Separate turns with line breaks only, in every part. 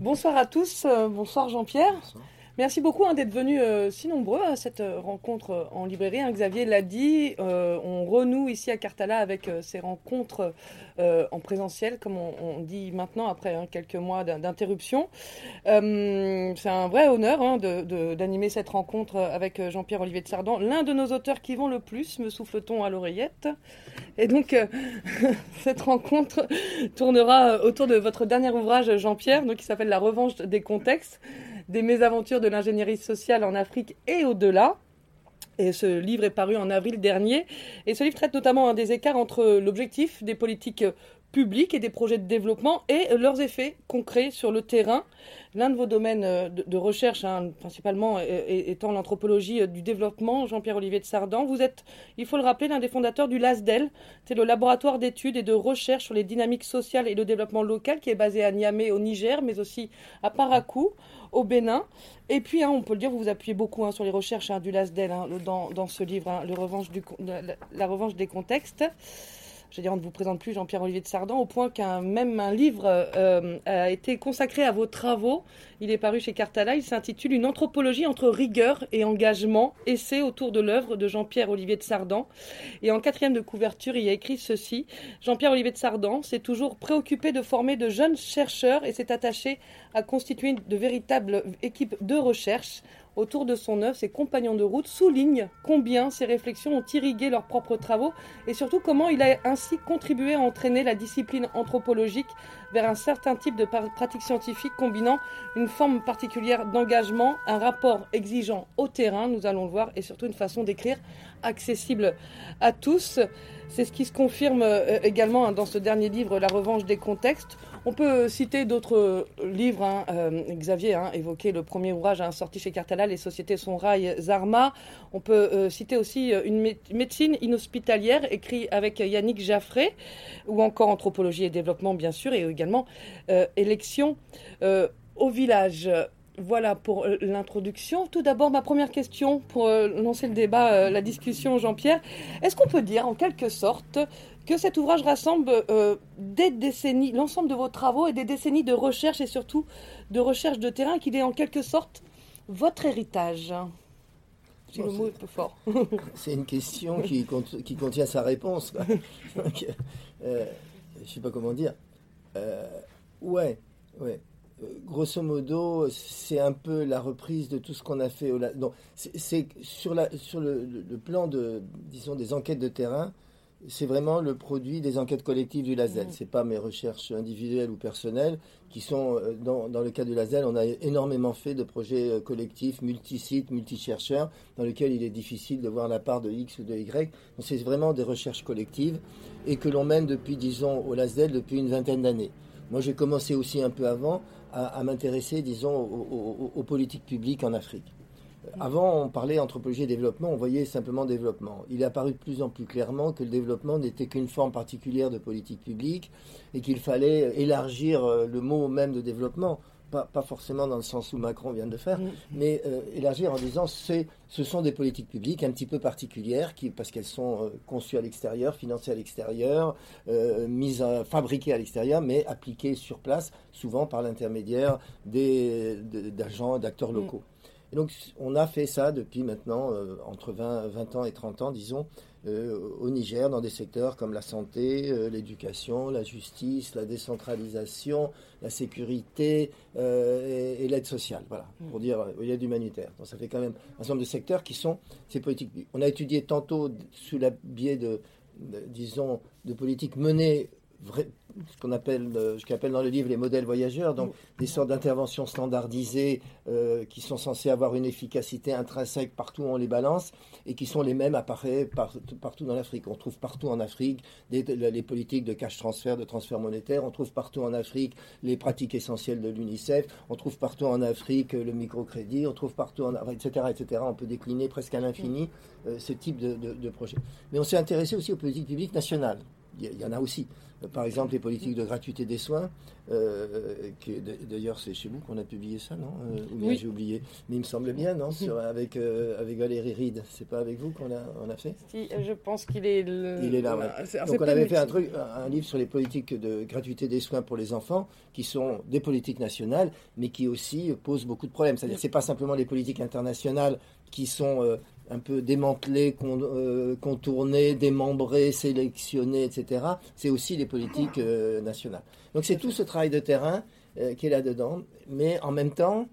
Bonsoir à tous, euh, bonsoir Jean-Pierre. Merci beaucoup hein, d'être venus euh, si nombreux à cette euh, rencontre euh, en librairie. Hein. Xavier l'a dit, on renoue ici à Cartala avec ces rencontres en présentiel, comme on, dit maintenant après hein, quelques mois d'in- d'interruption. C'est un vrai honneur d'animer cette rencontre avec Jean-Pierre Olivier de Sardan, l'un de nos auteurs qui vont le plus, me souffle-t-on à l'oreillette. Et donc, cette rencontre tournera autour de votre dernier ouvrage, Jean-Pierre, qui s'appelle La revanche des contextes, des mésaventures de l'ingénierie sociale en Afrique et au-delà. Et ce livre est paru en avril dernier. Et ce livre traite notamment des écarts entre l'objectif des politiques publiques et des projets de développement et leurs effets concrets sur le terrain. L'un de vos domaines euh, de, recherche, hein, principalement euh, étant l'anthropologie euh, du développement, Jean-Pierre Olivier de Sardan, vous êtes, il faut le rappeler, l'un des fondateurs du LASDEL, c'est le laboratoire d'études et de recherche sur les dynamiques sociales et le développement local qui est basé à Niamey au Niger, mais aussi à Parakou au Bénin. Et puis, hein, on peut le dire, vous vous appuyez beaucoup hein, sur les recherches hein, du LASDEL dans, ce livre, la revanche des contextes. Je veux dire, on ne vous présente plus Jean-Pierre Olivier de Sardan, au point qu'un même livre euh, a été consacré à vos travaux. Il est paru chez Cartala. Il s'intitule Une anthropologie entre rigueur et engagement, essai autour de l'œuvre de Jean-Pierre Olivier de Sardan. Et en quatrième de couverture, il y a écrit ceci Jean-Pierre Olivier de Sardan s'est toujours préoccupé de former de jeunes chercheurs et s'est attaché à constituer de véritables équipes de recherche. Autour de son œuvre, ses compagnons de route soulignent combien ses réflexions ont irrigué leurs propres travaux et surtout comment il a ainsi contribué à entraîner la discipline anthropologique vers un certain type de pratique scientifique combinant une forme particulière d'engagement, un rapport exigeant au terrain, nous allons le voir, et surtout une façon d'écrire accessible à tous. C'est ce qui se confirme euh, également hein, dans ce dernier livre, La revanche des contextes. On peut citer d'autres euh, livres. hein, euh, Xavier a évoqué le premier ouvrage hein, sorti chez Cartala, Les sociétés sont rail Zarma. On peut euh, citer aussi euh, une mé- médecine inhospitalière, écrit avec Yannick Jaffré, ou encore Anthropologie et développement, bien sûr, et également euh, Élection euh, au village. Voilà pour euh, l'introduction. Tout d'abord, ma première question pour euh, lancer le débat, euh, la discussion, Jean-Pierre. Est-ce qu'on peut dire, en quelque sorte, que cet ouvrage rassemble euh, des décennies, l'ensemble de vos travaux et des décennies de recherche et surtout de recherche de terrain, qu'il est en quelque sorte votre héritage? Si
Bon,
le mot
c'est-
est peu fort.
C'est une question qui, cont- qui contient sa réponse. quoi. Donc, euh, je ne sais pas comment dire. Euh, ouais, ouais. Grosso modo, c'est un peu la reprise de tout ce qu'on a fait. Donc, c'est sur, la, sur le, plan de, disons, des enquêtes de terrain. C'est vraiment le produit des enquêtes collectives du LASEL.
Mhm.
C'est pas mes recherches individuelles ou personnelles qui sont euh, dans, dans le cas du LASEL. On a énormément fait de projets euh, collectifs, multi-sites, multi-chercheurs, dans lesquels il est difficile de voir la part de X ou de Y. Donc c'est vraiment des recherches collectives et que l'on mène depuis, disons, au LASDEL depuis une vingtaine d'années. Moi, j'ai commencé aussi un peu avant à, m'intéresser, disons, aux, aux- aux politiques publiques en Afrique. Avant, on parlait anthropologie et développement, on voyait simplement développement. Il est apparu de plus en plus clairement que le développement n'était qu'une forme particulière de politique publique et qu'il fallait élargir euh, le mot même de développement, pas, pas forcément dans le sens où Macron vient de le faire,
Mm.
mais euh, élargir en disant c'est, ce sont des politiques publiques un petit peu particulières qui, parce qu'elles sont euh, conçues à l'extérieur, financées à l'extérieur, euh, mises à, fabriquées à l'extérieur, mais appliquées sur place, souvent par l'intermédiaire des, de- d'agents, d'acteurs locaux. Et donc on a fait ça depuis maintenant entre 20, 20 ans et 30 ans, disons, au Niger, dans des secteurs comme la santé, euh, l'éducation, la justice, la décentralisation, la sécurité euh, et, et l'aide sociale, voilà, pour dire euh, l'aide humanitaire. Donc ça fait quand même un certain nombre de secteurs qui sont ces politiques. On a étudié tantôt sous la biais de, de- disons, de politiques menées ce qu'on appelle, euh, ce dans le livre les modèles voyageurs, donc des sortes d'interventions standardisées euh, qui sont censées avoir une efficacité intrinsèque partout où on les balance et qui sont les mêmes apparaît par- partout dans l'Afrique. On trouve partout en Afrique des- les politiques de cash transfert, de transfert monétaire. On trouve partout en Afrique les pratiques essentielles de l'UNICEF. On trouve partout en Afrique le microcrédit. On trouve partout, en, etc., etc. On peut décliner presque à l'infini euh, ce type de, de, de projet. Mais on s'est intéressé aussi aux politiques publiques nationales. Il y, en a aussi. Par exemple, les politiques de gratuité des soins, euh, d'ailleurs c'est chez vous qu'on a publié ça, non euh, Ou bien j'ai oublié. Mais il me semble bien, non avec, euh, avec Valérie Ride, c'est pas avec vous qu'on a, on a fait?
Si, je pense qu'il est
Il est là, Donc on avait fait un, truc, un livre sur les politiques de gratuité des soins pour les enfants, qui sont des politiques nationales, mais qui aussi posent beaucoup de problèmes. C'est-à-dire c'est pas simplement les politiques internationales qui sont un peu démantelé, euh, contourné, démembré, sélectionné, etc. C'est aussi les politiques euh, nationales. Donc c'est tout ce travail de terrain euh, qui est là-dedans. Mais en même temps,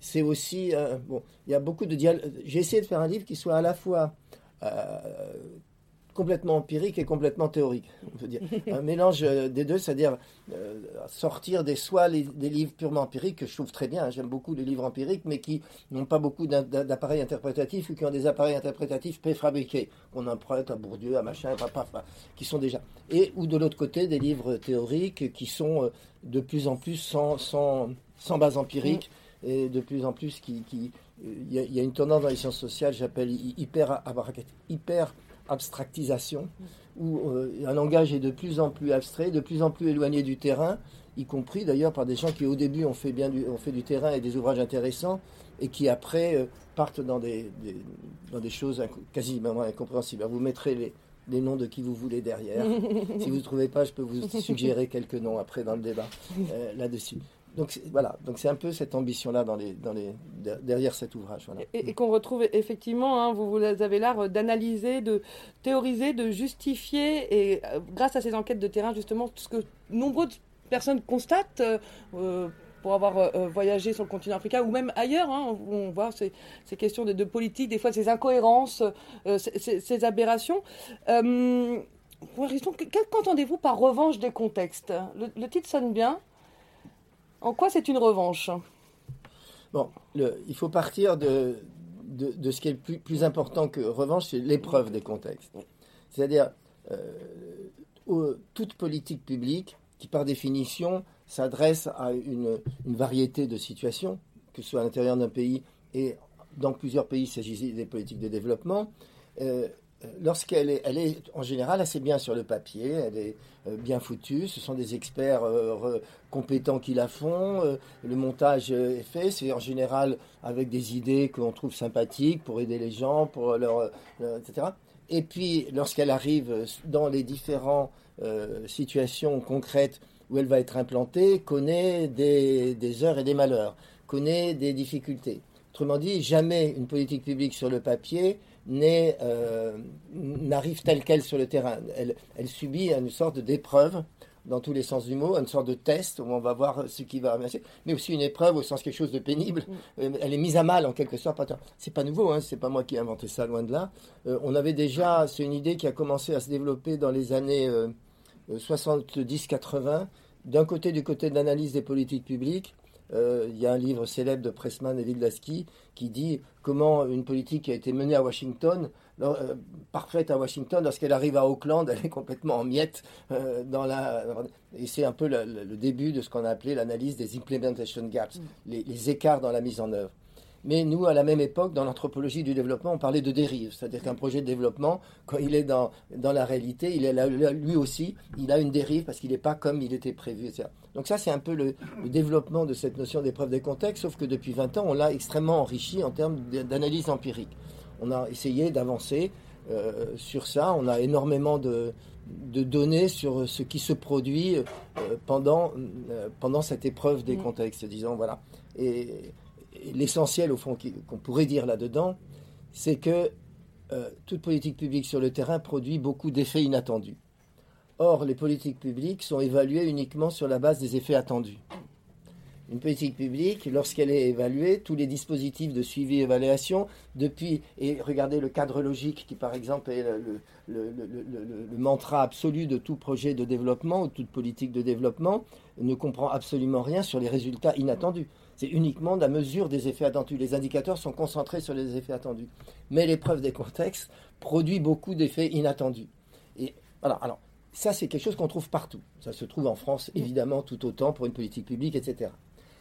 c'est aussi... bon, il y a beaucoup de dialogue. J'ai essayé de faire un livre qui soit à la fois complètement empirique et complètement théorique, on peut dire. Un mélange euh, des deux, c'est-à-dire euh, sortir des soit des livres purement empiriques, que je trouve très bien, hein, j'aime beaucoup les livres empiriques, mais qui n'ont pas beaucoup d'appareils interprétatifs ou qui ont des appareils interprétatifs préfabriqués, qu'on emprunte à Bourdieu, à machin, qui sont déjà. Et ou de l'autre côté, des livres théoriques qui sont euh, de plus en plus sans, sans, sans base empirique et de plus en plus qui... il y, a une tendance dans les sciences sociales, j'appelle hyper, hyper abstractisation, où euh, un langage est de plus en plus abstrait, de plus en plus éloigné du terrain, y compris d'ailleurs par des gens qui au début ont fait, bien du, ont fait du terrain et des ouvrages intéressants, et qui après euh, partent dans des, dans des choses quasiment incompréhensibles. Vous mettrez les, les noms de qui vous voulez derrière. si vous ne trouvez pas, je peux vous suggérer quelques noms après dans le débat euh, là-dessus. Donc voilà, donc c'est un peu cette ambition-là dans les, dans les, derrière cet ouvrage.
Et, qu'on retrouve effectivement, hein, vous, avez l'art d'analyser, de théoriser, de justifier, et euh, grâce à ces enquêtes de terrain, justement, ce que nombreuses personnes constatent. Euh, pour avoir euh, voyagé sur le continent africain ou même ailleurs, hein, on voit ces, ces questions de, politique, des fois ces incohérences, ces, ces, aberrations. Qu'entendez-vous par revanche des contextes? Le titre sonne bien. En quoi c'est une revanche?
Bon, il faut partir de, de, ce qui est plus, important que revanche, c'est l'épreuve des contextes. C'est-à-dire, euh, toute politique publique qui, par définition, s'adresse à une, variété de situations, que ce soit à l'intérieur d'un pays et dans plusieurs pays, il des politiques de développement, euh, lorsqu'elle est, elle est en général assez bien sur le papier, elle est bien foutue, ce sont des experts euh, compétents qui la font, euh, le montage est fait, c'est en général avec des idées que l'on trouve sympathiques pour aider les gens, pour leur, etc. Et puis lorsqu'elle arrive dans les différentes situations concrètes où elle va être implantée, connaît des heures et des malheurs, connaît des difficultés. Autrement dit, jamais une politique publique sur le papier euh, n'arrive telle qu'elle sur le terrain. Elle, elle subit une sorte d'épreuve dans tous les sens du mot, une sorte de test où on va voir ce qui va marcher, mais aussi une épreuve au sens quelque chose de pénible. Mm. Euh, elle est mise à mal en quelque sorte. C'est pas nouveau, hein, c'est pas moi qui ai inventé ça, loin de là. Euh, on avait déjà, c'est une idée qui a commencé à se développer dans les années 70-80, d'un côté du côté de l'analyse des politiques publiques, euh, il y a un livre célèbre de Pressman et Wildlaski qui dit comment une politique qui a été menée à Washington, euh, parfaite à Washington, lorsqu'elle arrive à Auckland, elle est complètement en miettes. Euh, dans la, et c'est un peu le, début de ce qu'on a appelé l'analyse des implementation gaps, mm. les, écarts dans la mise en œuvre. Mais nous, à la même époque, dans l'anthropologie du développement, on parlait de dérive. C'est-à-dire qu'un projet de développement, quand il est dans, dans la réalité, il est là, lui aussi, il a une dérive parce qu'il n'est pas comme il était prévu. Etc. Donc ça, c'est un peu le, développement de cette notion d'épreuve des contextes, sauf que depuis 20 ans, on l'a extrêmement enrichi en termes d'analyse empirique. On a essayé d'avancer euh, sur ça. On a énormément de, de, données sur ce qui se produit euh, pendant, euh, pendant cette épreuve des mmh. contextes, disons, voilà. Et, l'essentiel, au fond, qu'on pourrait dire là-dedans, c'est que euh, toute politique publique sur le terrain produit beaucoup d'effets inattendus. Or, les politiques publiques sont évaluées uniquement sur la base des effets attendus. Une politique publique, lorsqu'elle est évaluée, tous les dispositifs de suivi et évaluation, depuis, et regardez le cadre logique qui, par exemple, est le, le, mantra absolu de tout projet de développement ou toute politique de développement, ne comprend absolument rien sur les résultats inattendus. C'est uniquement la mesure des effets attendus. Les indicateurs sont concentrés sur les effets attendus. Mais l'épreuve des contextes produit beaucoup d'effets inattendus. Et voilà, alors, ça, c'est quelque chose qu'on trouve partout. Ça se trouve en France, évidemment, tout autant pour une politique publique, etc.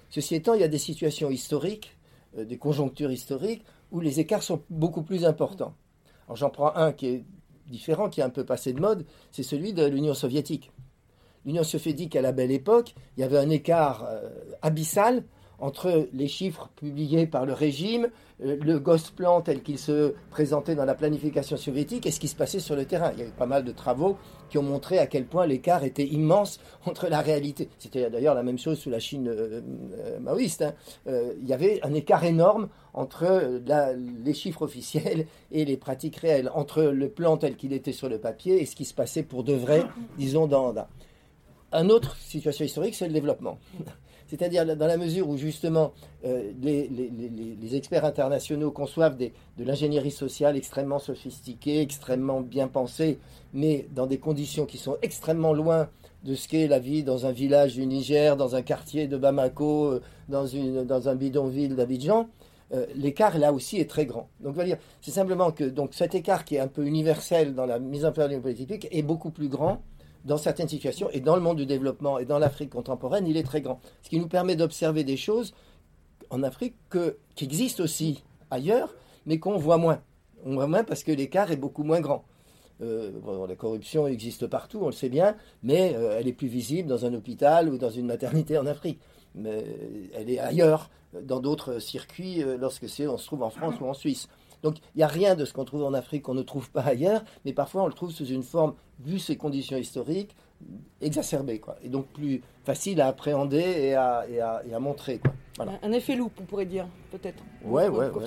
Ceci étant, il y a des situations historiques, euh, des conjonctures historiques, où les écarts sont beaucoup plus importants. Alors, j'en prends un qui est différent, qui est un peu passé de mode, c'est celui de l'Union soviétique. L'Union soviétique, à la belle époque, il y avait un écart euh, abyssal entre les chiffres publiés par le régime, euh, le Gosplan tel qu'il se présentait dans la planification soviétique et ce qui se passait sur le terrain. Il y a eu pas mal de travaux qui ont montré à quel point l'écart était immense entre la réalité. C'était d'ailleurs la même chose sous la Chine euh, euh, maoïste. Hein. il y avait un écart énorme entre les chiffres officiels et les pratiques réelles, entre le plan tel qu'il était sur le papier et ce qui se passait pour de vrai, disons, dans... dans. Une autre situation historique, c'est le développement. C'est-à-dire dans la mesure où justement euh, les, experts internationaux conçoivent de l'ingénierie sociale extrêmement sophistiquée, extrêmement bien pensée, mais dans des conditions qui sont extrêmement loin de ce qu'est la vie dans un village du Niger, dans un quartier de Bamako, euh, dans, une, dans un bidonville d'Abidjan, euh, l'écart là aussi est très grand. Donc, c'est simplement que donc, cet écart qui est un peu universel dans la mise en place d'une politique est beaucoup plus grand dans certaines situations, et dans le monde du développement et dans l'Afrique contemporaine, il est très grand. Ce qui nous permet d'observer des choses en Afrique que, qui existent aussi ailleurs, mais qu'on voit moins. On voit moins parce que l'écart est beaucoup moins grand. Euh, la corruption existe partout, on le sait bien, mais euh, elle est plus visible dans un hôpital ou dans une maternité en Afrique. Mais elle est ailleurs, dans d'autres circuits, euh, lorsque on se trouve en France ou en Suisse. Donc il n'y a rien de ce qu'on trouve en Afrique qu'on ne trouve pas ailleurs, mais parfois on le trouve sous une forme, vu ses conditions historiques, exacerbée, quoi. Et donc plus facile à appréhender et à, et à, montrer,
Un effet loupe, on pourrait dire, peut-être.
Ouais, ouais, ouais,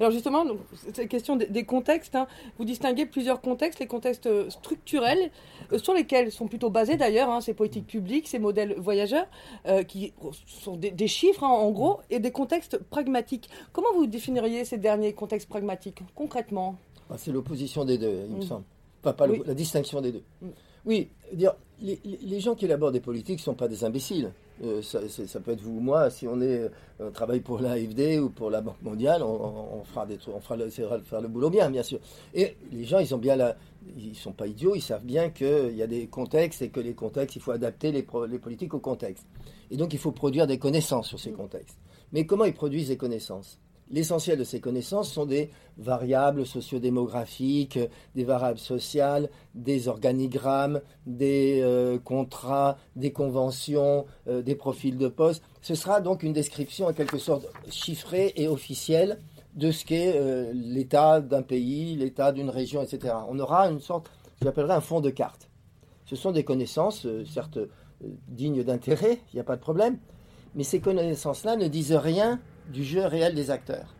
Alors justement, cette question des, contextes, hein. vous distinguez plusieurs contextes, les contextes euh, structurels, euh, sur lesquels sont plutôt basés d'ailleurs hein, ces politiques publiques, ces modèles voyageurs, euh, qui sont des, chiffres hein, en gros, et des contextes pragmatiques. Comment vous définiriez ces derniers contextes pragmatiques, concrètement?
Ah, C'est l'opposition des deux, il me mm. semble. Pas, la distinction des deux. Mm. Oui, dire, les, gens qui élaborent des politiques ne sont pas des imbéciles. Euh, ça, peut être vous ou moi, si on, est, on travaille pour l'AFD ou pour la Banque mondiale, on, fera des trucs, on fera le, faire le boulot bien, bien sûr. Et les gens, ils ont bien la, ils sont pas idiots, ils savent bien qu'il y a des contextes et que les contextes, il faut adapter les, les politiques au contexte. Et donc, il faut produire des connaissances sur ces contextes. Mais comment ils produisent des connaissances? L'essentiel de ces connaissances sont des variables sociodémographiques, des variables sociales, des organigrammes, des euh, contrats, des conventions, euh, des profils de poste. Ce sera donc une description en quelque sorte chiffrée et officielle de ce qu'est euh, l'état d'un pays, l'état d'une région, etc. On aura une sorte, j'appellerais un fond de carte. Ce sont des connaissances, certes dignes d'intérêt, il n'y a pas de problème, mais ces connaissances-là ne disent rien du jeu réel des acteurs.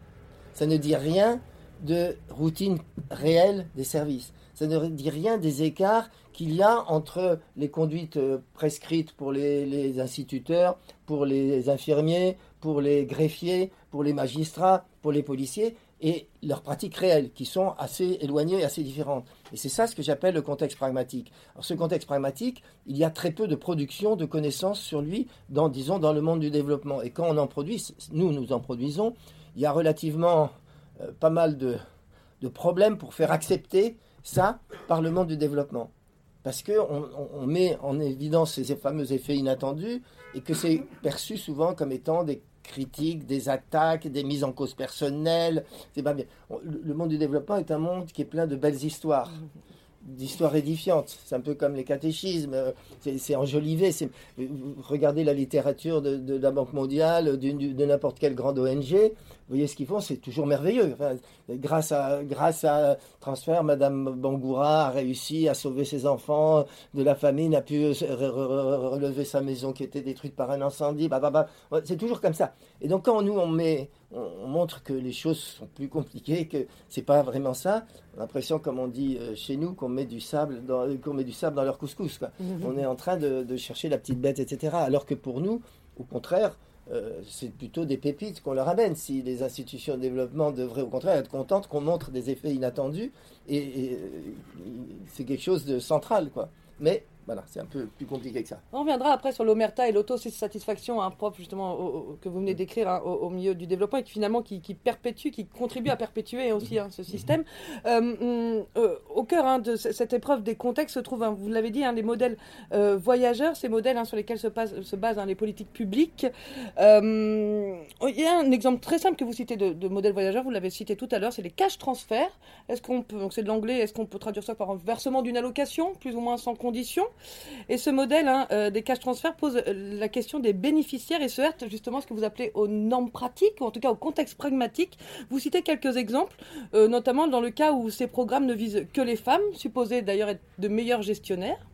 Ça ne dit rien de routine réelle des services. Ça ne dit rien des écarts qu'il y a entre les conduites euh, prescrites pour les, instituteurs, pour les infirmiers, pour les greffiers, pour les magistrats, pour les policiers, et leurs pratiques réelles, qui sont assez éloignées et assez différentes. Et c'est ça ce que j'appelle le contexte pragmatique. Alors ce contexte pragmatique, il y a très peu de production de connaissances sur lui, dans, disons, dans le monde du développement. Et quand on en produit, nous, nous en produisons, il y a relativement euh, pas mal de, problèmes pour faire accepter ça par le monde du développement. Parce qu'on on met en évidence ces fameux effets inattendus et que c'est perçu souvent comme étant des critiques, des attaques, des mises en cause personnelles. C'est pas bien. Le monde du développement est un monde qui est plein de belles histoires d'histoires édifiantes. C'est un peu comme les catéchismes, euh, c'est enjolivé. Regardez la littérature de, la Banque mondiale, de, n'importe quelle grande ONG, voyez ce qu'ils font, c'est toujours merveilleux. grâce, à, grâce à transfert, Madame Bangoura a réussi à sauver ses enfants de la famine, a pu relever sa maison qui était détruite par un incendie. Bah, bah, bah. C'est toujours comme ça. Et donc quand nous, on met on, montre que les choses sont plus compliquées, que c'est pas vraiment ça. On a l'impression, comme on dit euh, chez nous, qu'on met du sable dans, qu'on met du sable dans leur couscous. Mhm. On est en train de, chercher la petite bête, etc. Alors que pour nous, au contraire, euh, c'est plutôt des pépites qu'on leur amène. Si les institutions de développement devraient au contraire être contentes qu'on montre des effets inattendus, et, euh, c'est quelque chose de central, quoi. Mais Voilà, c'est un peu plus compliqué que ça.
On reviendra après sur l'omerta et l'autosatisfaction, un propre justement que vous venez d'écrire hein, au, milieu du développement et qui finalement qui, perpétue, qui contribue à perpétuer aussi hein, ce système. Euh, hum, euh, au cœur hein, de cette épreuve des contextes se trouvent, vous l'avez dit, les modèles euh, voyageurs, ces modèles sur lesquels se, se basent les politiques publiques. il y a un exemple très simple que vous citez de, de modèle voyageur, vous l'avez cité tout à l'heure, c'est les cash transferts. Est-ce qu'on peut, donc c'est de l'anglais, est-ce qu'on peut traduire ça par un versement d'une allocation, plus ou moins sans condition? Et ce modèle hein, euh, des cash transferts pose euh, la question des bénéficiaires et se heurte justement ce que vous appelez aux normes pratiques, ou en tout cas au contexte pragmatique. Vous citez quelques exemples, euh, notamment dans le cas où ces programmes ne visent que les femmes, supposées d'ailleurs être de meilleurs gestionnaires.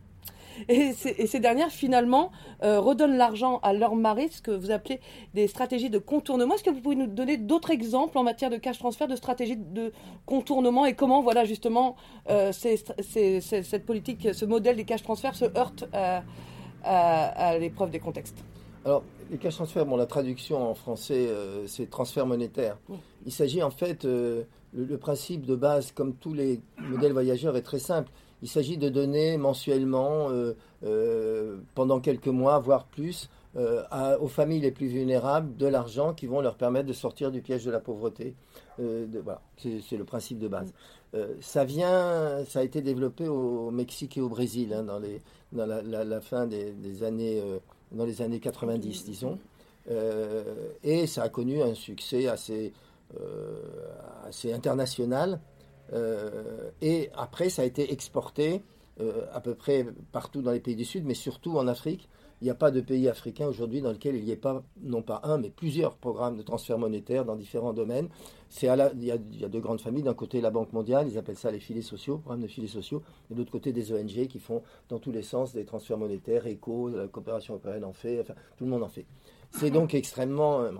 Et, ces dernières, finalement, euh, redonnent l'argent à leur mari, ce que vous appelez des stratégies de contournement. Est-ce que vous pouvez nous donner d'autres exemples en matière de cash transfert, de stratégies de contournement et comment, voilà, justement, euh, cette politique, ce modèle des cash transferts se heurte à, l'épreuve des contextes?
Alors, les cash transferts, bon, la traduction en français, euh, c'est transfert monétaire. Il s'agit en fait, le, principe de base, comme tous les modèles voyageurs, est très simple. Il s'agit de donner mensuellement, euh, euh, pendant quelques mois, voire plus, euh, aux familles les plus vulnérables de l'argent qui vont leur permettre de sortir du piège de la pauvreté. voilà, c'est le principe de base. ça vient, ça a été développé au Mexique et au Brésil hein, dans, les, dans la, fin des, années, dans les années 90, disons. et ça a connu un succès assez, assez international. Euh, et après, ça a été exporté euh, à peu près partout dans les pays du Sud, mais surtout en Afrique. Il n'y a pas de pays africain aujourd'hui dans lequel il n'y ait pas, non pas un, mais plusieurs programmes de transfert monétaire dans différents domaines. C'est il, y a, il y a deux grandes familles. D'un côté, la Banque mondiale, ils appellent ça les filets sociaux, programmes de filets sociaux. Et de l'autre côté, des ONG qui font dans tous les sens des transferts monétaires, ECO, la coopération européenne en fait, enfin, tout le monde en fait. C'est donc extrêmement. Euh,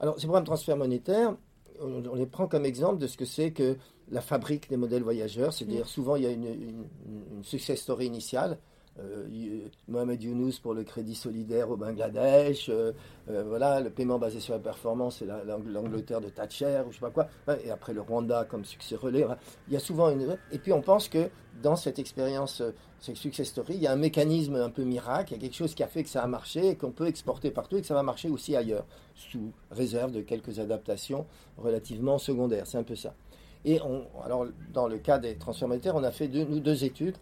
alors, ces programmes de transfert monétaire, on les prend comme exemple de ce que c'est que la fabrique des modèles voyageurs. C'est-à-dire, souvent, il y a une, success story initiale. Euh, Mohamed Younous pour le crédit solidaire au Bangladesh, euh, euh, voilà, le paiement basé sur la performance, c'est l'Angleterre de Thatcher, ou je sais pas quoi, et après le Rwanda comme succès relais. Il y a souvent une. Et puis on pense que dans cette expérience, cette success story, il y a un mécanisme un peu miracle, il y a quelque chose qui a fait que ça a marché et qu'on peut exporter partout et que ça va marcher aussi ailleurs, sous réserve de quelques adaptations relativement secondaires. C'est un peu ça. Et on, alors, dans le cas des transferts monétaires, on a fait deux, nous deux études.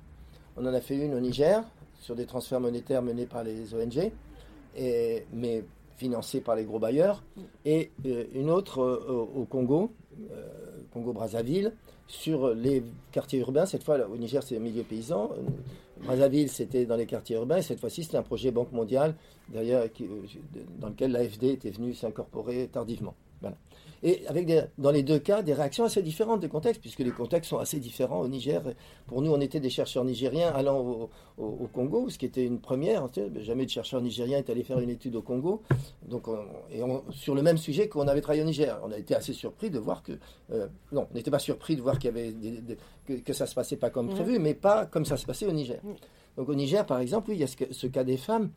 On en a fait une au Niger sur des transferts monétaires menés par les ONG, et, mais financés par les gros bailleurs, et euh, une autre euh, au Congo, euh, Congo-Brazzaville, sur les quartiers urbains. Cette fois, au Niger, c'est le milieu paysan. Brazzaville, c'était dans les quartiers urbains. Et cette fois-ci, c'était un projet Banque mondiale, d'ailleurs, dans lequel l'AFD était venu s'incorporer tardivement. Voilà et avec dans les deux cas des réactions assez différentes des contextes, puisque les contextes sont assez différents au Niger. Pour nous, on était des chercheurs nigériens allant au, Congo, ce qui était une première. Jamais de chercheur nigérien est allé faire une étude au Congo, donc et sur le même sujet qu'on avait travaillé au Niger. On a été assez surpris de voir que euh, non, on n'était pas surpris de voir qu'il y avait que, que, ça se passait pas comme prévu, mais pas comme ça se passait au Niger. Donc au Niger, par exemple, il y a ce, cas des femmes.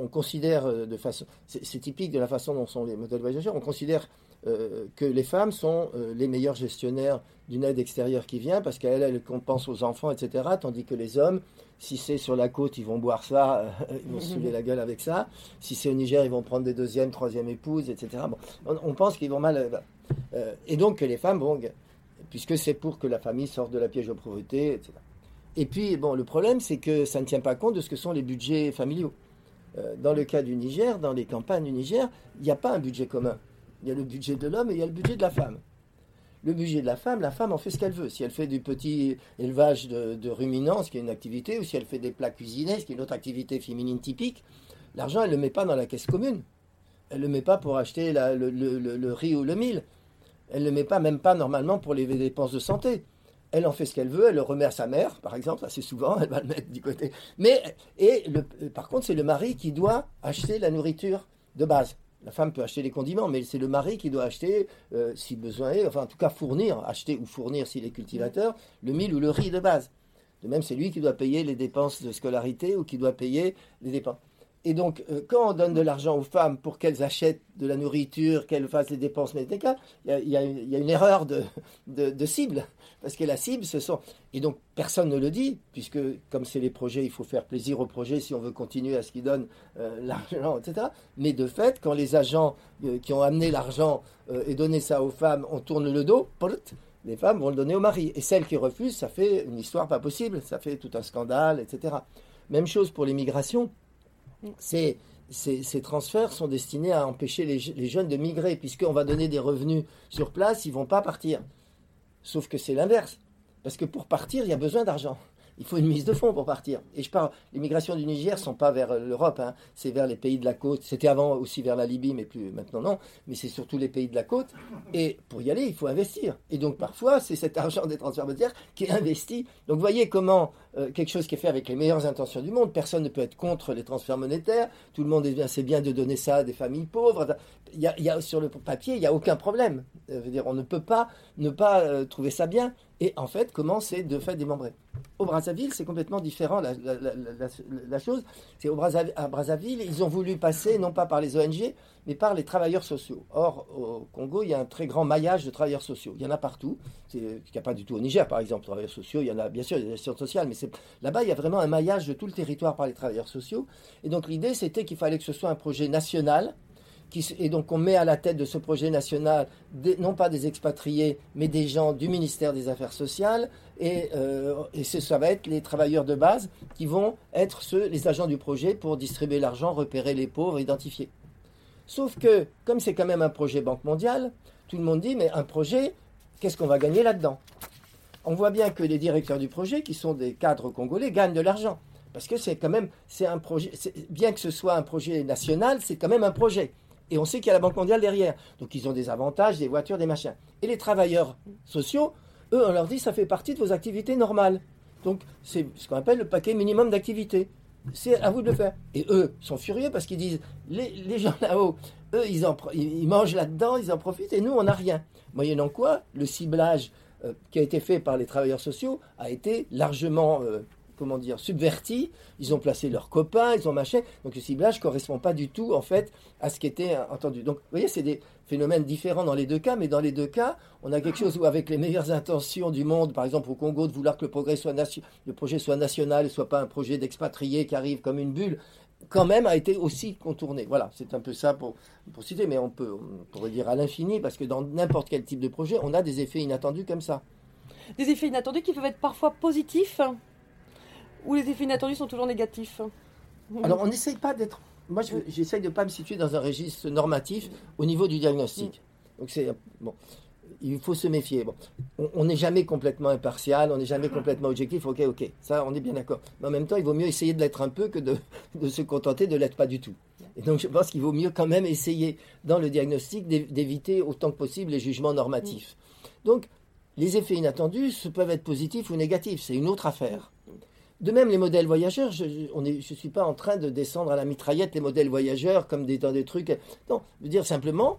On considère euh, de façon, c'est typique de la façon dont sont les modèles voyageurs. On considère euh, que les femmes sont euh, les meilleurs gestionnaires d'une aide extérieure qui vient parce qu'elles, elles compensent aux enfants, etc. Tandis que les hommes, si c'est sur la côte, ils vont boire ça, euh, ils vont se la gueule avec ça. Si c'est au Niger, ils vont prendre des deuxièmes, troisièmes épouses, etc. Bon, on, pense qu'ils vont mal. et donc que les femmes, bon, puisque c'est pour que la famille sorte de la piège de pauvreté, etc. Et puis, bon, le problème, c'est que ça ne tient pas compte de ce que sont les budgets familiaux. dans le cas du Niger, dans les campagnes du Niger, il n'y a pas un budget commun. Il y a le budget de l'homme et il y a le budget de la femme. Le budget de la femme, la femme en fait ce qu'elle veut. Si elle fait du petit élevage de, ruminants, ce qui est une activité, ou si elle fait des plats cuisinés, ce qui est une autre activité féminine typique, l'argent, elle ne le met pas dans la caisse commune. Elle ne le met pas pour acheter le, riz ou le mil. Elle ne le met pas, même pas normalement pour les dépenses de santé. Elle en fait ce qu'elle veut, elle le remet à sa mère, par exemple, assez souvent, elle va le mettre du côté. Mais, et par contre, c'est le mari qui doit acheter la nourriture de base. La femme peut acheter les condiments, mais c'est le mari qui doit acheter, euh, si besoin est, enfin en tout cas fournir, acheter ou fournir s'il est cultivateur, le mil ou le riz de base. De même, c'est lui qui doit payer les dépenses de scolarité ou qui doit payer les dépenses. Et donc, euh, quand on donne de l'argent aux femmes pour qu'elles achètent de la nourriture, qu'elles fassent les dépenses médicales, il y, a, une erreur de, cible. Parce que la cible, ce sont. Et donc, personne ne le dit, puisque, comme c'est les projets, il faut faire plaisir aux projets si on veut continuer à ce qu'ils donnent euh, l'argent, etc. Mais de fait, quand les agents euh, qui ont amené l'argent et donné ça aux femmes, on tourne le dos, les femmes vont le donner au mari. Et celles qui refusent, ça fait une histoire pas possible, ça fait tout un scandale, etc. Même chose pour l'immigration ces, transferts sont destinés à empêcher les, les jeunes de migrer, puisqu'on va donner des revenus sur place, ils ne vont pas partir. Sauf que c'est l'inverse. Parce que pour partir, il y a besoin d'argent il faut une mise de fonds pour partir. Et je parle, les migrations du Niger ne sont pas vers l'Europe, hein. c'est vers les pays de la côte. C'était avant aussi vers la Libye, mais plus maintenant non. Mais c'est surtout les pays de la côte. Et pour y aller, il faut investir. Et donc parfois, c'est cet argent des transferts monétaires qui est investi. Donc voyez comment euh, quelque chose qui est fait avec les meilleures intentions du monde, personne ne peut être contre les transferts monétaires. Tout le monde est bien, c'est bien de donner ça à des familles pauvres. Il y a, sur le papier, il n'y a aucun problème. Euh, dire, on ne peut pas ne pas euh, trouver ça bien. Et en fait, comment c'est de fait démembré Au Brazzaville, c'est complètement différent la, chose. C'est au Brazzaville, à Brazzaville, ils ont voulu passer non pas par les ONG, mais par les travailleurs sociaux. Or, au Congo, il y a un très grand maillage de travailleurs sociaux. Il y en a partout. Il n'y a pas du tout au Niger, par exemple, travailleurs sociaux. Il y en a bien sûr des assistants sociales, mais là-bas, il y a vraiment un maillage de tout le territoire par les travailleurs sociaux. Et donc, l'idée, c'était qu'il fallait que ce soit un projet national et donc on met à la tête de ce projet national non pas des expatriés, mais des gens du ministère des Affaires sociales, et, euh, ça va être les travailleurs de base qui vont être ceux, les agents du projet pour distribuer l'argent, repérer les pauvres, identifier. Sauf que, comme c'est quand même un projet Banque mondiale, tout le monde dit, mais un projet, qu'est-ce qu'on va gagner là-dedans? On voit bien que les directeurs du projet, qui sont des cadres congolais, gagnent de l'argent. Parce que c'est quand même, c'est un projet, bien que ce soit un projet national, c'est quand même un projet. Et on sait qu'il y a la Banque mondiale derrière. Donc ils ont des avantages, des voitures, des machins. Et les travailleurs sociaux, eux, on leur dit ça fait partie de vos activités normales. Donc c'est ce qu'on appelle le paquet minimum d'activité. C'est à vous de le faire. Et eux sont furieux parce qu'ils disent les, gens là-haut, eux, ils mangent là-dedans, ils en profitent, et nous, on n'a rien. Moyennant quoi, le ciblage euh, qui a été fait par les travailleurs sociaux a été largement euh, comment dire, subvertis. Ils ont placé leurs copains, ils ont machin. Donc le ciblage ne correspond pas du tout, en fait, à ce qui était entendu. Donc, vous voyez, c'est des phénomènes différents dans les deux cas, mais dans les deux cas, on a quelque chose où, avec les meilleures intentions du monde, par exemple au Congo, de vouloir que le, projet soit national et soit pas un projet d'expatriés qui arrive comme une bulle, quand même a été aussi contourné. Voilà, c'est un peu ça pour, pour citer, mais on, peut, on pourrait dire à l'infini, parce que dans n'importe quel type de projet, on a des effets inattendus comme ça.
Des effets inattendus qui peuvent être parfois positifs ou les effets inattendus sont toujours négatifs
Alors, on n'essaye pas d'être. Moi, j'essaye de ne pas me situer dans un registre normatif au niveau du diagnostic. Donc, c'est. Bon. Il faut se méfier. Bon, on n'est jamais complètement impartial, on n'est jamais complètement objectif. Ok, ok, ça, on est bien d'accord. Mais en même temps, il vaut mieux essayer de l'être un peu que de, de se contenter de l'être pas du tout. Et donc, je pense qu'il vaut mieux quand même essayer, dans le diagnostic, d'éviter autant que possible les jugements normatifs. Donc, les effets inattendus peuvent être positifs ou négatifs, c'est une autre affaire. De même, les modèles voyageurs, je ne suis pas en train de descendre à la mitraillette les modèles voyageurs comme des, dans des trucs. Non, je veux dire simplement,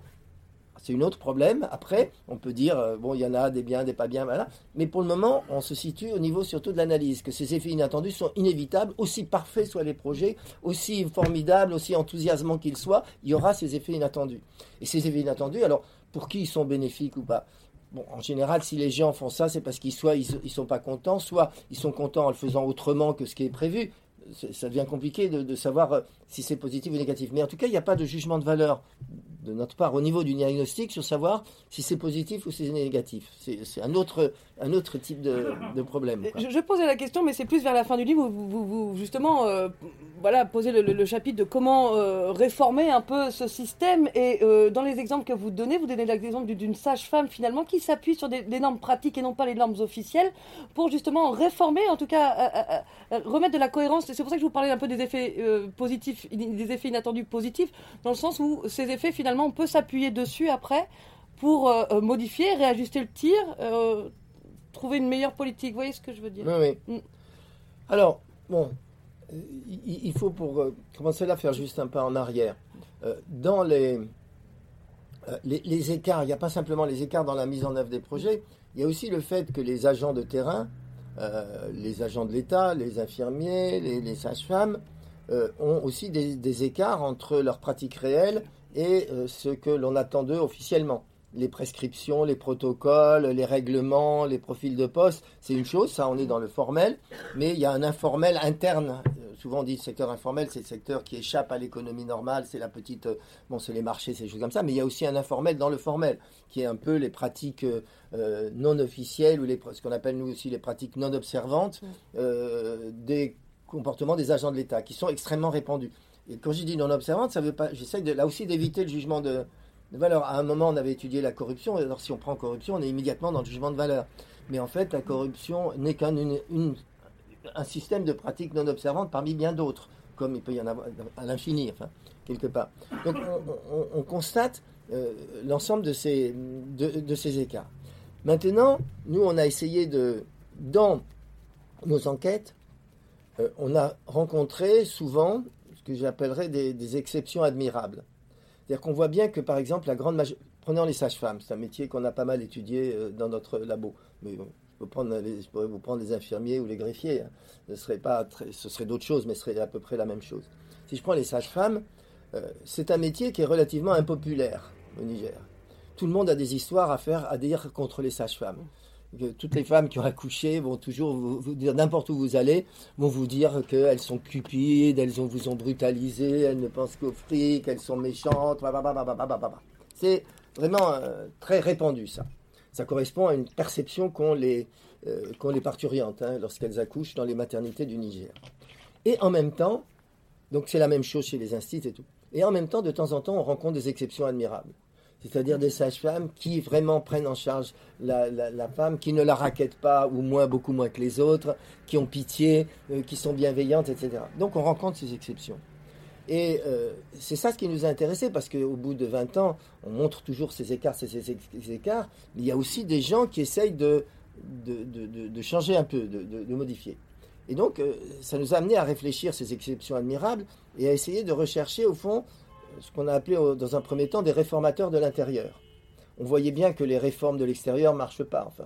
c'est un autre problème. Après, on peut dire, euh, bon, il y en a des biens, des pas biens, voilà. Mais pour le moment, on se situe au niveau surtout de l'analyse, que ces effets inattendus sont inévitables, aussi parfaits soient les projets, aussi formidables, aussi enthousiasmants qu'ils soient, il y aura ces effets inattendus. Et ces effets inattendus, alors, pour qui ils sont bénéfiques ou pas? Bon, en général, si les gens font ça, c'est parce qu'ils soit ils, ils sont pas contents, soit ils sont contents en le faisant autrement que ce qui est prévu. Ça devient compliqué de, de savoir euh, si c'est positif ou négatif. Mais en tout cas, il n'y a pas de jugement de valeur de notre part au niveau du diagnostic sur savoir si c'est positif ou si c'est négatif. C'est un autre, un autre type de, problème.
Je, posais la question, mais c'est plus vers la fin du livre où vous, vous, justement euh, voilà, posez le, chapitre de comment euh, réformer un peu ce système. Et euh, dans les exemples que vous donnez, vous donnez l'exemple d'une sage-femme finalement qui s'appuie sur des, normes pratiques et non pas les normes officielles pour justement réformer, en tout cas remettre de la cohérence. C'est pour ça que je vous parlais un peu des effets positifs, des effets inattendus positifs, dans le sens où ces effets finalement on peut s'appuyer dessus après pour euh, euh, modifier, réajuster le tir, euh, trouver une meilleure politique. Vous voyez ce que je veux dire?
Oui, oui. Mm. Alors, bon, il faut pour commencer là faire juste un pas en arrière. dans les, les, écarts, il n'y a pas simplement les écarts dans la mise en œuvre des projets, il y a aussi le fait que les agents de terrain, les agents de l'État, les infirmiers, les, les sages-femmes, ont aussi des, écarts entre leurs pratiques réelles et ce que l'on attend d'eux officiellement les prescriptions, les protocoles, les règlements, les profils de poste, c'est une chose, ça on est dans le formel, mais il y a un informel interne. Euh, souvent on dit secteur informel, c'est le secteur qui échappe à l'économie normale, c'est la petite, euh, bon c'est les marchés, c'est des choses comme ça, mais il y a aussi un informel dans le formel, qui est un peu les pratiques euh, non officielles, ou les, ce qu'on appelle nous aussi les pratiques non observantes, des comportements des agents de l'État, qui sont extrêmement répandus. Et quand je dis non observante, ça veut pas, j'essaie là aussi d'éviter le jugement de, valeur. À un moment, on avait étudié la corruption. Alors, si on prend corruption, on est immédiatement dans le jugement de valeur. Mais en fait, la corruption n'est qu'un un système de pratiques non observantes parmi bien d'autres, comme il peut y en avoir à l'infini, enfin, quelque part. Donc, on, constate euh, l'ensemble de ces, de, ces écarts. Maintenant, nous, on a essayé de, dans nos enquêtes, euh, on a rencontré souvent ce que j'appellerais des exceptions admirables. C'est-à-dire qu'on voit bien que, par exemple, la grande majorité. Prenons les sages-femmes, c'est un métier qu'on a pas mal étudié euh, dans notre labo. Mais bon, je, prendre pourrais vous prendre les infirmiers ou les greffiers. Hein. Ce serait, serait d'autres choses, mais ce serait à peu près la même chose. Si je prends les sages-femmes, euh, c'est un métier qui est relativement impopulaire au Niger. Tout le monde a des histoires à faire, à dire contre les sages-femmes toutes les femmes qui ont accouché vont toujours vous, dire, n'importe où vous allez, vont vous dire qu'elles sont cupides, elles vous ont brutalisé, elles ne pensent qu'au fric, elles sont méchantes. C'est vraiment euh, très répandu ça. Ça correspond à une perception qu'ont les, euh, les parturiantes hein, lorsqu'elles accouchent dans les maternités du Niger. Et en même temps, donc c'est la même chose chez les instituts et tout. Et en même temps, de temps en temps, on rencontre des exceptions admirables c'est-à-dire des sages-femmes qui vraiment prennent en charge la, femme, qui ne la raquettent pas, ou moins, beaucoup moins que les autres, qui ont pitié, euh, qui sont bienveillantes, etc. Donc on rencontre ces exceptions. Et euh, c'est ça ce qui nous a intéressé, parce qu'au bout de 20 ans, on montre toujours ces écarts, ces, écarts, mais il y a aussi des gens qui essayent de, de, changer un peu, de, modifier. Et donc, euh, ça nous a amené à réfléchir ces exceptions admirables et à essayer de rechercher, au fond, ce qu'on a appelé dans un premier temps des réformateurs de l'intérieur. On voyait bien que les réformes de l'extérieur ne marchent pas. Enfin,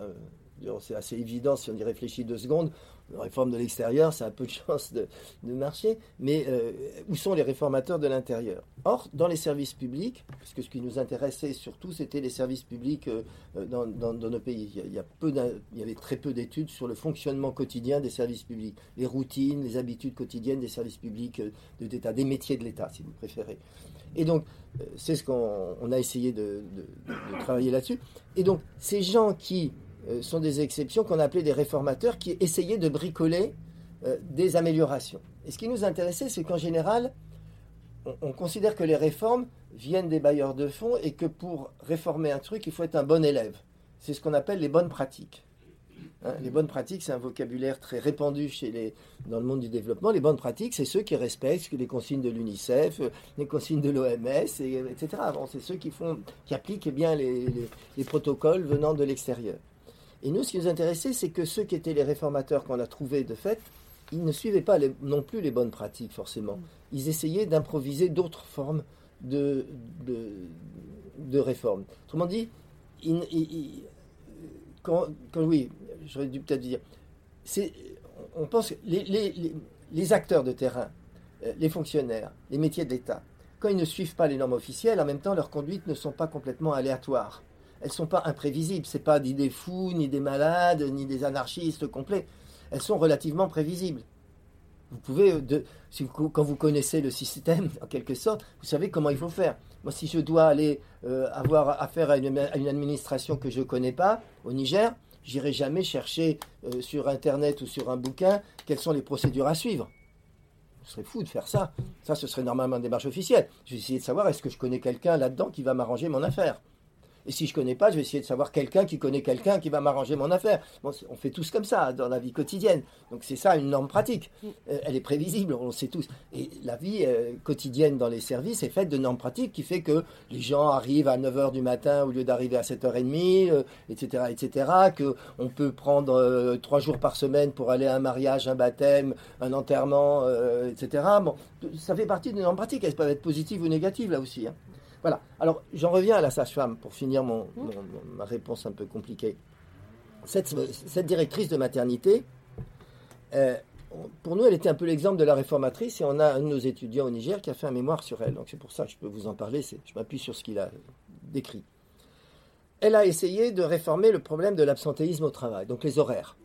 c'est assez évident si on y réfléchit deux secondes. Les réformes de l'extérieur, ça a peu de chances de, marcher. Mais euh, où sont les réformateurs de l'intérieur? Or, dans les services publics, puisque ce qui nous intéressait surtout, c'était les services publics euh, dans, nos pays. Il y, a, il y avait très peu d'études sur le fonctionnement quotidien des services publics, les routines, les habitudes quotidiennes des services publics euh, de l'État, des métiers de l'État, si vous préférez. Et donc, c'est ce qu'on a essayé de travailler là-dessus. Et donc, ces gens qui euh, sont des exceptions qu'on appelait des réformateurs qui essayaient de bricoler euh, des améliorations. Et ce qui nous intéressait, c'est qu'en général, on, considère que les réformes viennent des bailleurs de fonds et que pour réformer un truc, il faut être un bon élève. C'est ce qu'on appelle les bonnes pratiques. Hein, les bonnes pratiques, c'est un vocabulaire très répandu chez les, dans le monde du développement. Les bonnes pratiques, c'est ceux qui respectent les consignes de l'UNICEF, les consignes de l'OMS, etc. c'est ceux qui, font, qui appliquent bien les protocoles venant de l'extérieur. Et nous, ce qui nous intéressait, c'est que ceux qui étaient les réformateurs qu'on a trouvés de fait, ils ne suivaient pas non plus les bonnes pratiques, forcément. Ils essayaient d'improviser d'autres formes de, de, de réforme. Autrement dit, quand, oui, j'aurais dû peut-être dire, on pense que les, acteurs de terrain, euh, les fonctionnaires, les métiers de l'État, quand ils ne suivent pas les normes officielles, en même temps, leurs conduites ne sont pas complètement aléatoires elles ne sont pas imprévisibles. Ce pas ni des fous, ni des malades, ni des anarchistes complets. Elles sont relativement prévisibles. Vous pouvez, euh, de, quand vous connaissez le système, en quelque sorte, vous savez comment il faut faire. Moi, si je dois aller euh, avoir affaire à une, administration que je ne connais pas au Niger, j'irai jamais chercher euh, sur Internet ou sur un bouquin quelles sont les procédures à suivre. Ce serait fou de faire ça. Ça, ce serait normalement une démarche officielle. Je vais essayer de savoir est-ce que je connais quelqu'un là-dedans qui va m'arranger mon affaire? Et si je connais pas, je vais essayer de savoir quelqu'un qui connaît quelqu'un qui va m'arranger mon affaire. On fait tous comme ça dans la vie quotidienne. Donc c'est ça une norme pratique. Euh, elle est prévisible, on le sait tous. Et la vie euh, quotidienne dans les services est faite de normes pratiques qui fait que les gens arrivent à 9h du matin au lieu d'arriver à 7h30, etc., etc. Que on peut prendre euh, trois jours par semaine pour aller à un mariage, un baptême, un enterrement, etc. Bon, ça fait partie des normes pratiques. Elles peuvent être positives ou négatives là aussi. Hein. Voilà. Alors, j'en reviens à la sage-femme pour finir mon, ma réponse un peu compliquée. Cette, directrice de maternité, euh, pour nous, elle était un peu l'exemple de la réformatrice et on a un de nos étudiants au Niger qui a fait un mémoire sur elle. Donc c'est pour ça que je peux vous en parler, je m'appuie sur ce qu'il a décrit. Elle a essayé de réformer le problème de l'absentéisme au travail, donc les horaires.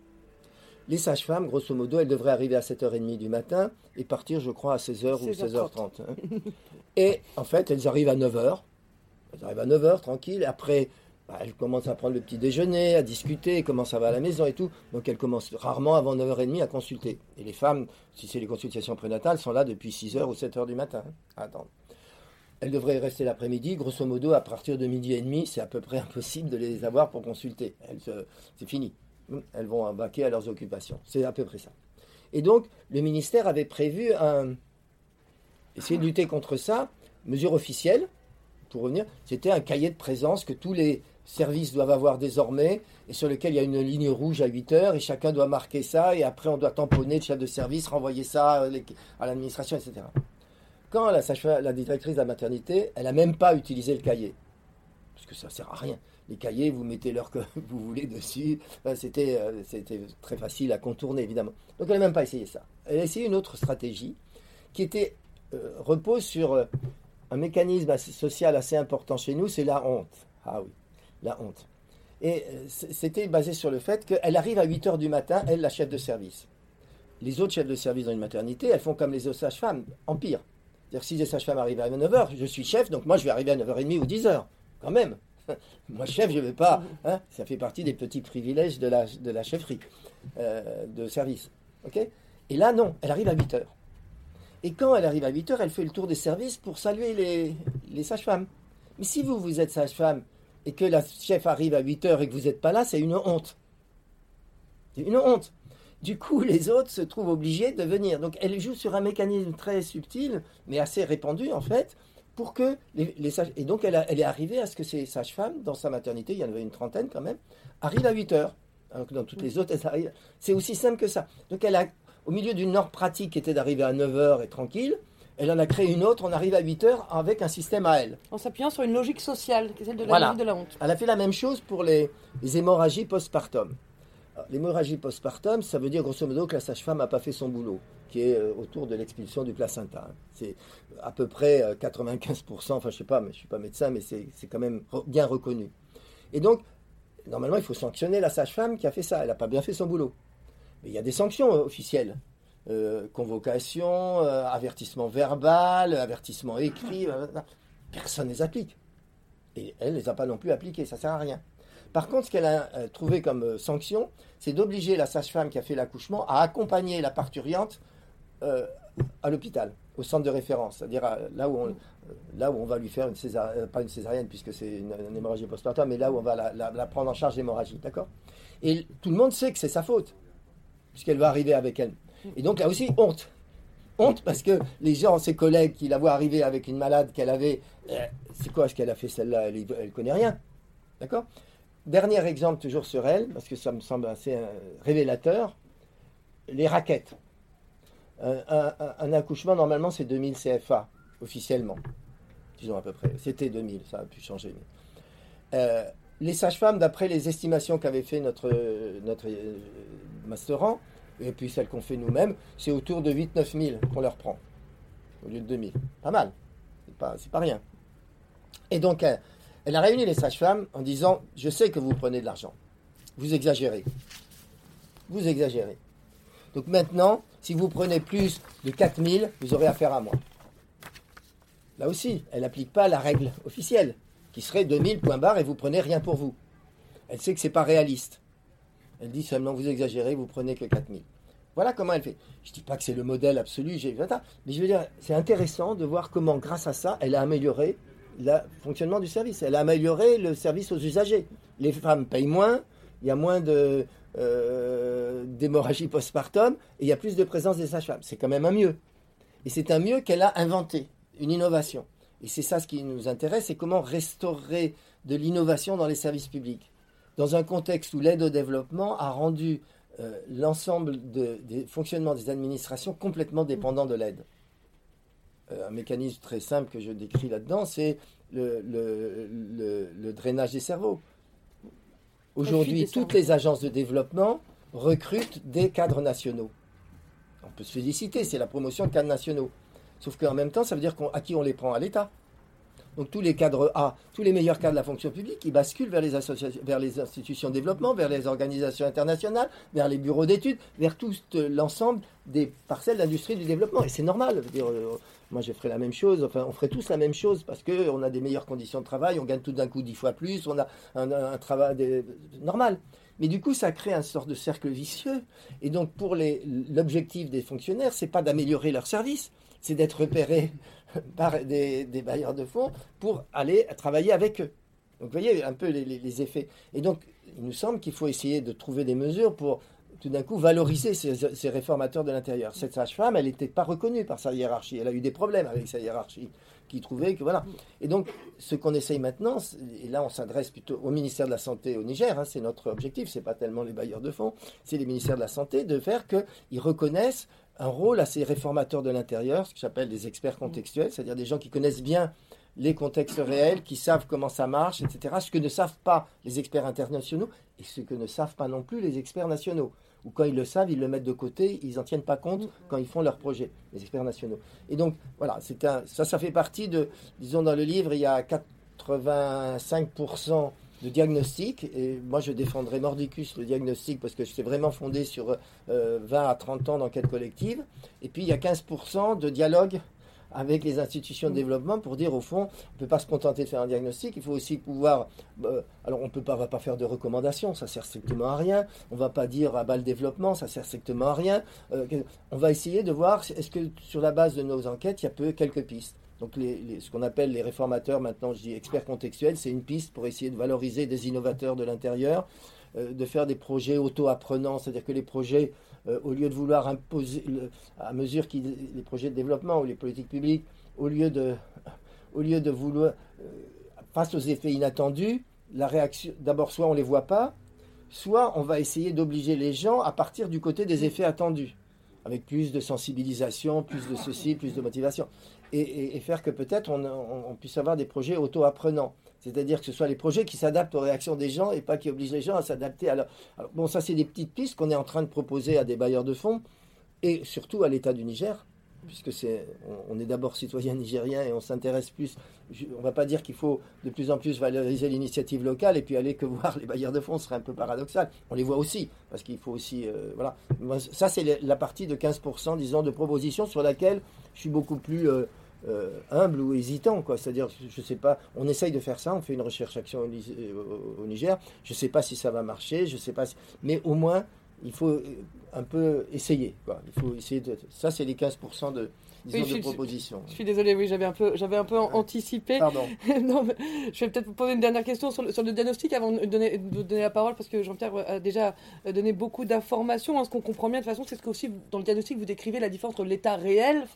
Les sages-femmes, grosso modo, elles devraient arriver à 7h30 du matin et partir, je crois, à 16h ou 16h30. Hein. Et en fait, elles arrivent à 9h. Elles arrivent à 9h, tranquille. Après, bah, elles commencent à prendre le petit déjeuner, à discuter, comment ça va à la maison et tout. Donc elles commencent rarement avant 9h30 à consulter. Et les femmes, si c'est les consultations prénatales, sont là depuis 6h ou 7h du matin. Hein. Attends. Elles devraient rester l'après-midi. Grosso modo, à partir de midi et demi, c'est à peu près impossible de les avoir pour consulter. C'est fini. Elles vont vaquer à leurs occupations. C'est à peu près ça. Et donc, le ministère avait prévu un. Essayer de lutter contre ça, mesure officielle, pour revenir, c'était un cahier de présence que tous les services doivent avoir désormais et sur lequel il y a une ligne rouge à 8 heures et chacun doit marquer ça et après on doit tamponner le chef de service, renvoyer ça à l'administration, etc. Quand la, la directrice de la maternité, elle n'a même pas utilisé le cahier, parce que ça ne sert à rien les cahiers, vous mettez l'heure que vous voulez dessus. C'était, euh, c'était très facile à contourner, évidemment. Donc elle n'a même pas essayé ça. Elle a essayé une autre stratégie qui était, euh, repose sur euh, un mécanisme social assez important chez nous, c'est la honte. Ah oui, la honte. Et c'était basé sur le fait qu'elle arrive à 8 heures du matin, elle, la chef de service. Les autres chefs de service dans une maternité, elles font comme les autres sages-femmes, en pire. C'est-à-dire si les sages-femmes arrivent à 9h, je suis chef, donc moi je vais arriver à 9h30 ou 10h, quand même. Moi, chef, je ne vais pas. Hein, ça fait partie des petits privilèges de la, de la chefferie euh, de service. ok? Et là, non, elle arrive à 8 heures. Et quand elle arrive à 8 heures, elle fait le tour des services pour saluer les, les sages-femmes. Mais si vous, vous êtes sage-femme et que la chef arrive à 8 heures et que vous n'êtes pas là, c'est une honte. C'est une honte. Du coup, les autres se trouvent obligés de venir. Donc, elle joue sur un mécanisme très subtil, mais assez répandu en fait, pour que les, sages... Et donc, elle, elle, est arrivée à ce que ces sages-femmes, dans sa maternité, il y en avait une trentaine quand même, arrivent à 8 heures. Alors que dans toutes les autres, elles arrivent... C'est aussi simple que ça. Donc, elle a, au milieu d'une norme pratique qui était d'arriver à 9 heures et tranquille, elle en a créé une autre, on arrive à 8 heures avec un système à elle.
En s'appuyant sur une logique sociale, qui est celle de la, de la honte.
Elle a fait la même chose pour les, les hémorragies postpartum. L'hémorragie postpartum, ça veut dire grosso modo que la sage-femme n'a pas fait son boulot, qui est euh, autour de l'expulsion du placenta. C'est à peu près 95%, euh, enfin je sais pas, mais je suis pas médecin, mais c'est quand même bien reconnu. Et donc, normalement, il faut sanctionner la sage-femme qui a fait ça. Elle n'a pas bien fait son boulot. Mais il y a des sanctions euh, officielles. convocation, avertissement verbal, avertissement écrit, personne ne les applique. Et elle ne les a pas non plus appliquées, ça ne sert à rien. Par contre, ce qu'elle a euh, trouvé comme euh, sanction, c'est d'obliger la sage-femme qui a fait l'accouchement à accompagner la parturiente euh, à l'hôpital, au centre de référence, c'est-à-dire là où on, va lui faire une césarienne, pas une césarienne puisque c'est une, hémorragie postpartum, mais là où on va la, prendre en charge l'hémorragie, d'accord? Et tout le monde sait que c'est sa faute, puisqu'elle va arriver avec elle. Et donc là aussi, honte. Honte parce que les gens, ses collègues qui la voient arriver avec une malade qu'elle avait, c'est quoi ce qu'elle a fait celle-là? Elle ne connaît rien. D'accord? Dernier exemple toujours sur elle, parce que ça me semble assez euh, révélateur, les raquettes. Un, accouchement, normalement, c'est 2000 CFA, officiellement. Disons à peu près. C'était 2000, ça a pu changer. Euh, les sages-femmes, d'après les estimations qu'avait fait notre, notre euh, et puis celles qu'on fait nous-mêmes, c'est autour de 8-9 000 qu'on leur prend, au lieu de 2000. Pas mal. C'est pas, pas rien. Et donc, elle a réuni les sages-femmes en disant Je sais que vous prenez de l'argent. Vous exagérez. Vous exagérez. Donc maintenant, si vous prenez plus de 4000, vous aurez affaire à moi. Là aussi, elle n'applique pas la règle officielle, qui serait 2000 points barre et vous prenez rien pour vous. Elle sait que ce n'est pas réaliste. Elle dit seulement vous exagérez, vous prenez que 4000. Voilà comment elle fait. Je ne dis pas que c'est le modèle absolu, mais je veux dire, c'est intéressant de voir comment, grâce à ça, elle a amélioré le fonctionnement du service. Elle a amélioré le service aux usagers. Les femmes payent moins, il y a moins de, euh, d'hémorragie postpartum et il y a plus de présence des sages-femmes. C'est quand même un mieux. Et c'est un mieux qu'elle a inventé, une innovation. Et c'est ça ce qui nous intéresse, c'est comment restaurer de l'innovation dans les services publics. Dans un contexte où l'aide au développement a rendu euh, l'ensemble des fonctionnements des administrations complètement dépendants de l'aide. Euh, un mécanisme très simple que je décris là-dedans, c'est le, drainage des cerveaux. Aujourd'hui, toutes les agences de développement recrutent des cadres nationaux. on peut se féliciter, c'est la promotion de cadres nationaux. Sauf qu'en même temps, ça veut dire qu'à qui on les prend? À l'État. Donc tous les cadres A, tous les meilleurs cadres de la fonction publique, ils basculent vers les, vers les institutions de développement, vers les organisations internationales, vers les bureaux d'études, vers tout l'ensemble des parcelles d'industrie du développement. Et c'est normal. Dire, euh, moi, je ferais la même chose. Enfin, on ferait tous la même chose parce qu'on a des meilleures conditions de travail, on gagne tout d'un coup dix fois plus, on a un, travail normal. Mais du coup, ça crée un sort de cercle vicieux. Et donc, pour l'objectif des fonctionnaires, c'est pas d'améliorer leur service, c'est d'être repéré par des, bailleurs de fonds pour aller travailler avec eux. Donc vous voyez un peu les, effets. Et donc, il nous semble qu'il faut essayer de trouver des mesures pour tout d'un coup valoriser ces, réformateurs de l'intérieur. Cette sage-femme, elle n'était pas reconnue par sa hiérarchie. Elle a eu des problèmes avec sa hiérarchie, qui trouvait que voilà. Et donc, ce qu'on essaye maintenant, et là on s'adresse plutôt au ministère de la Santé au Niger, hein, c'est notre objectif, c'est pas tellement les bailleurs de fonds, c'est les ministères de la Santé, de faire qu'ils reconnaissent un rôle à ces réformateurs de l'intérieur, ce que j'appelle des experts contextuels, c'est-à-dire des gens qui connaissent bien les contextes réels, qui savent comment ça marche, etc. Ce que ne savent pas les experts internationaux et ce que ne savent pas non plus les experts nationaux. Ou quand ils le savent, ils le mettent de côté, ils n'en tiennent pas compte quand ils font leur projet, les experts nationaux. Et donc, voilà, un, ça, ça fait partie de, disons, dans le livre, il y a 85% de diagnostic. Et moi, je défendrai mordicus le diagnostic parce que suis vraiment fondé sur 20 euh, à 30 ans d'enquête collective. Et puis, il y a 15% de dialogue avec les institutions de développement pour dire au fond, on ne peut pas se contenter de faire un diagnostic, il faut aussi pouvoir... Euh, alors on ne va pas faire de recommandations, ça sert strictement à rien. On ne va pas dire à bas le développement, ça sert strictement à rien. Euh, on va essayer de voir, est-ce que sur la base de nos enquêtes, il y a peu quelques pistes. Donc ce qu'on appelle les réformateurs, maintenant je dis experts contextuels, c'est une piste pour essayer de valoriser des innovateurs de l'intérieur, euh, de faire des projets auto-apprenants, c'est-à-dire que les projets, euh, au lieu de vouloir imposer, à mesure qu'ils, les projets de développement ou les politiques publiques, au lieu de, au lieu de vouloir, euh, face aux effets inattendus, la réaction, d'abord soit on ne les voit pas, soit on va essayer d'obliger les gens à partir du côté des effets attendus. Avec plus de sensibilisation, plus de ceci, plus de motivation et, faire que peut-être on, puisse avoir des projets auto-apprenants. C'est-à-dire que ce soit les projets qui s'adaptent aux réactions des gens et pas qui obligent les gens à s'adapter à leur... bon, ça, c'est des petites pistes qu'on est en train de proposer à des bailleurs de fonds et surtout à l'État du Niger, puisque c'est, on, est d'abord citoyen nigérien et on s'intéresse plus. on ne va pas dire qu'il faut de plus en plus valoriser l'initiative locale et puis aller que voir les bailleurs de fonds, serait un peu paradoxal. On les voit aussi, parce qu'il faut aussi. Euh, voilà. Ça, c'est la partie de 15%, disons, de propositions sur laquelle je suis beaucoup plus. Euh, euh, humble ou hésitant. C'est-à-dire, je sais pas, on essaye de faire ça, on fait une recherche-action au, Niger, je ne sais pas si ça va marcher, je sais pas mais au moins, il faut un peu essayer. Quoi. Il faut essayer de... Ça, c'est les 15% de, oui, je, propositions.
Je, suis désolé, oui, j'avais un peu, j'avais un peu anticipé.
Pardon.
non, je vais peut-être vous poser une dernière question sur le, sur le diagnostic avant de donner, de donner la parole, parce que Jean-Pierre a déjà donné beaucoup d'informations. Hein, ce qu'on comprend bien, de toute façon, c'est ce qu'aussi, dans le diagnostic, vous décrivez la différence entre l'état réel,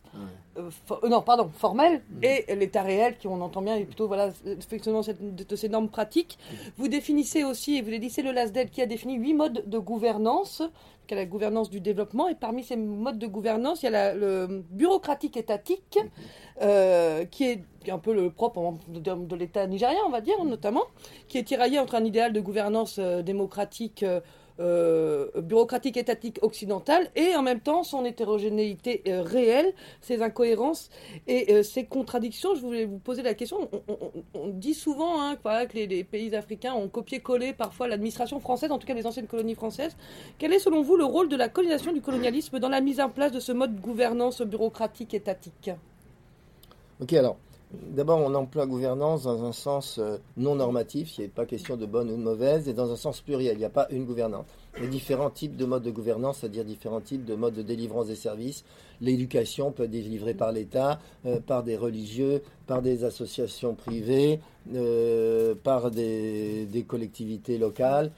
euh, euh, non, pardon, formel, et l'état réel, qui on entend bien, et plutôt, voilà, effectivement, de, ces normes pratiques. Vous définissez aussi, et vous avez dit, c'est le LASDEL qui a défini huit modes de gouvernance qui la gouvernance du développement. Et parmi ces modes de gouvernance, il y a la, le bureaucratique étatique, euh, qui est un peu le propre de, l'État nigérien, on va dire, notamment, qui est tiraillé entre un idéal de gouvernance euh, démocratique euh, bureaucratique étatique occidentale et en même temps son hétérogénéité euh, réelle, ses incohérences et euh, ses contradictions. Je voulais vous poser la question. On, dit souvent hein, que les, pays africains ont copié-collé parfois l'administration française, en tout cas les anciennes colonies françaises. Quel est selon vous le rôle de la colonisation du colonialisme dans la mise en place de ce mode de gouvernance bureaucratique étatique
Ok, alors D'abord, on emploie gouvernance dans un sens euh, non normatif, il n'est pas question de bonne ou de mauvaise, et dans un sens pluriel, il n'y a pas une gouvernance. A différents types de modes de gouvernance, c'est-à-dire différents types de modes de délivrance des services. L'éducation peut être délivrée par l'État, euh, par des religieux, par des associations privées, euh, par des, collectivités locales,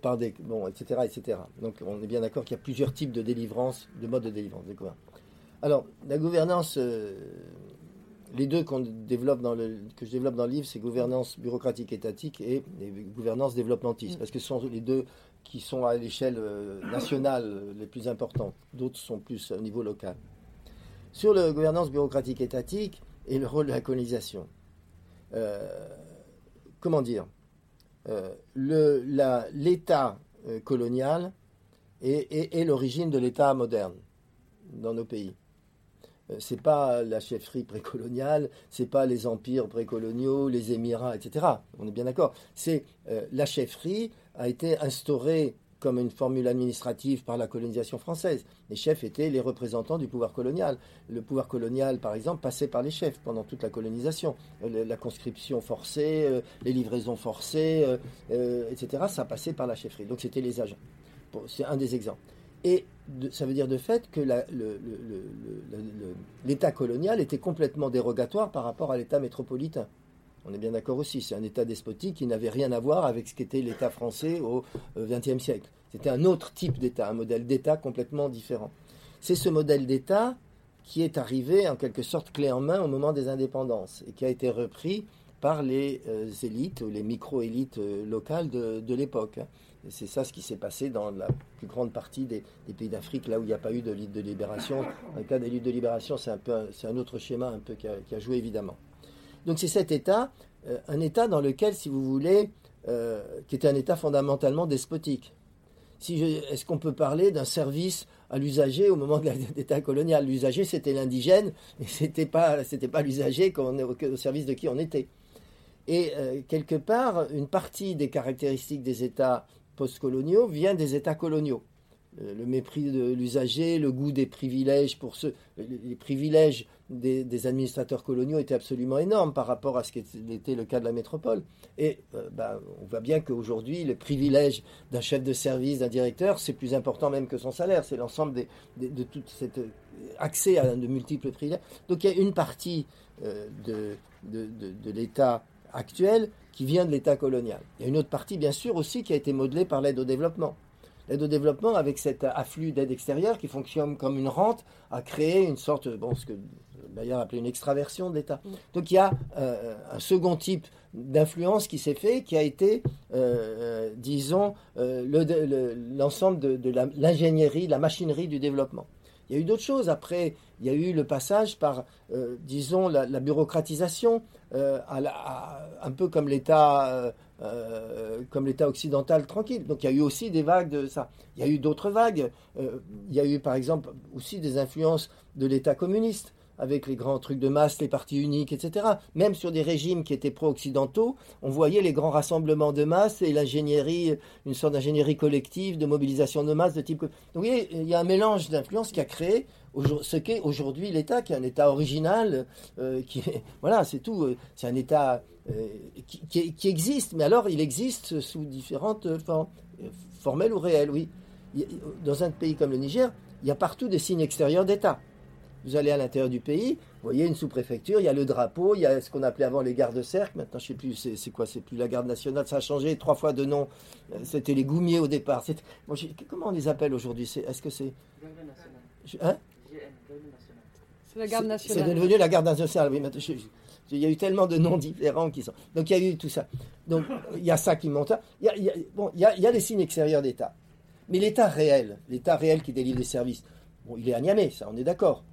par des... bon, etc., etc. Donc on est bien d'accord qu'il y a plusieurs types de délivrance, de modes de délivrance. Alors, la gouvernance les deux développe dans le, que je développe dans le livre, c'est gouvernance bureaucratique étatique et, gouvernance développementiste, parce que ce sont les deux qui sont à l'échelle euh, nationale les plus importantes. D'autres sont plus au niveau local. Sur la gouvernance bureaucratique étatique et le rôle de la colonisation. Euh, comment dire euh, L'État colonial est l'origine de l'État moderne dans nos pays. Euh, c'est pas la chefferie précoloniale, c'est pas les empires précoloniaux, les émirats, etc. On est bien d'accord. C'est euh, la chefferie a été instaurée comme une formule administrative par la colonisation française. Les chefs étaient les représentants du pouvoir colonial. Le pouvoir colonial, par exemple, passait par les chefs pendant toute la colonisation. Euh, la conscription forcée, les livraisons forcées, etc., ça passait par la chefferie. Donc c'était les agents. c'est un des exemples. Et ça veut dire de fait que l'État colonial était complètement dérogatoire par rapport à l'État métropolitain. On est bien d'accord aussi, c'est un État despotique qui n'avait rien à voir avec ce qu'était l'État français au XXe euh, siècle. C'était un autre type d'État, un modèle d'État complètement différent. C'est ce modèle d'État qui est arrivé en quelque sorte clé en main au moment des indépendances et qui a été repris par les euh, élites ou les micro-élites euh, locales de l'époque. C'est ça ce qui s'est passé dans la plus grande partie des, pays d'Afrique, là où il n'y a pas eu de lutte de libération. Dans le cas des luttes de libération, c'est un, peu, c'est un autre schéma un peu qui a, joué évidemment. Donc c'est cet État, euh, un État dans lequel, si vous voulez, euh, qui était un État fondamentalement despotique. Si est-ce qu'on peut parler d'un service à l'usager au moment de l'État colonial? L'usager, c'était l'indigène, et c'était pas, c'était pas l'usager au, service de qui on était. Et euh, quelque part, une partie des caractéristiques des États postcoloniaux vient des États coloniaux. Euh, le mépris de l'usager, le goût des privilèges pour ceux. Les privilèges des, administrateurs coloniaux étaient absolument énormes par rapport à ce qui était le cas de la métropole. Et euh, bah, on voit bien qu'aujourd'hui, le privilège d'un chef de service, d'un directeur, c'est plus important même que son salaire. C'est l'ensemble de tout cet euh, accès à de multiples privilèges. Donc il y a une partie de l'État actuel qui vient de l'État colonial. Il y a une autre partie, bien sûr, aussi qui a été modelée par l'aide au développement. L'aide au développement, avec cet afflux d'aide extérieure qui fonctionne comme une rente, a créé une sorte, bon, ce que d'ailleurs appelé une extraversion de l'État. Mm. Donc il y a euh, un second type d'influence qui s'est fait, qui a été, euh, disons, euh, l'ensemble de, l'ingénierie, la machinerie du développement. Il y a eu d'autres choses. Après, il y a eu le passage par, disons, la, bureaucratisation, un peu comme l'État comme l'État occidental tranquille. Donc il y a eu aussi des vagues de ça. Il y a eu d'autres vagues. il y a eu par exemple aussi des influences de l'État communiste avec les grands trucs de masse, les partis uniques, etc. Même sur des régimes qui étaient pro-occidentaux, on voyait les grands rassemblements de masse et l'ingénierie, une sorte d'ingénierie collective, de mobilisation de masse de type. Donc vous il y a un mélange d'influences qui a créé ce qu'est aujourd'hui l'État, qui est un État original, euh, qui voilà, c'est tout. Euh, c'est un État euh, qui, qui, existe, mais alors il existe sous différentes formes, formelles ou réelles, oui. Dans un pays comme le Niger, il y a partout des signes extérieurs d'État. Vous allez à l'intérieur du pays, vous voyez une sous-préfecture, il y a le drapeau, il y a ce qu'on appelait avant les gardes-cercles. Maintenant, je ne sais plus, c'est quoi C'est plus la garde nationale, ça a changé trois fois de nom. C'était les goumiers au départ. comment on les appelle aujourd'hui? Est-ce que c'est? Hein?
C'est la garde nationale.
C'est devenu la garde nationale, oui. il y a eu tellement de noms différents qui sont. Donc il y a eu tout ça. Donc il y a ça qui monte. Il y a, il y a, bon, il y a, il y a les signes extérieurs d'État. Mais l'État réel, l'État réel qui délivre les services, bon, il est à Niamey, ça, on est d'accord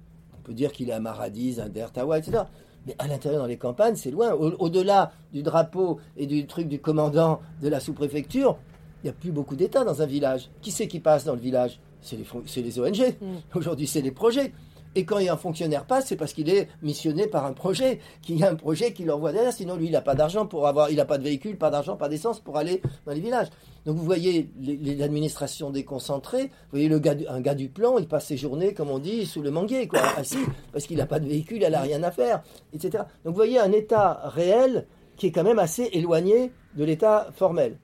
peut dire qu'il est à Maradiz, à Dertawa, etc. Mais à l'intérieur, dans les campagnes, c'est loin. Au-delà du drapeau et du truc du commandant de la sous-préfecture, il n'y a plus beaucoup d'États dans un village. Qui c'est qui passe dans le village? C'est les, les, ONG. Mm. Aujourd'hui, c'est les projets. Et quand il y a un fonctionnaire passe, c'est parce qu'il est missionné par un projet, qu'il y a un projet qui l'envoie derrière. Sinon, lui, il n'a pas d'argent pour avoir, il n'a pas de véhicule, pas d'argent, pas d'essence pour aller dans les villages. Donc, vous voyez l'administration déconcentrée. Vous voyez le gars, un gars du plan, il passe ses journées, comme on dit, sous le manguier, quoi, assis, parce qu'il n'a pas de véhicule, il n'a rien à faire, etc. Donc, vous voyez un État réel qui est quand même assez éloigné de l'État formel.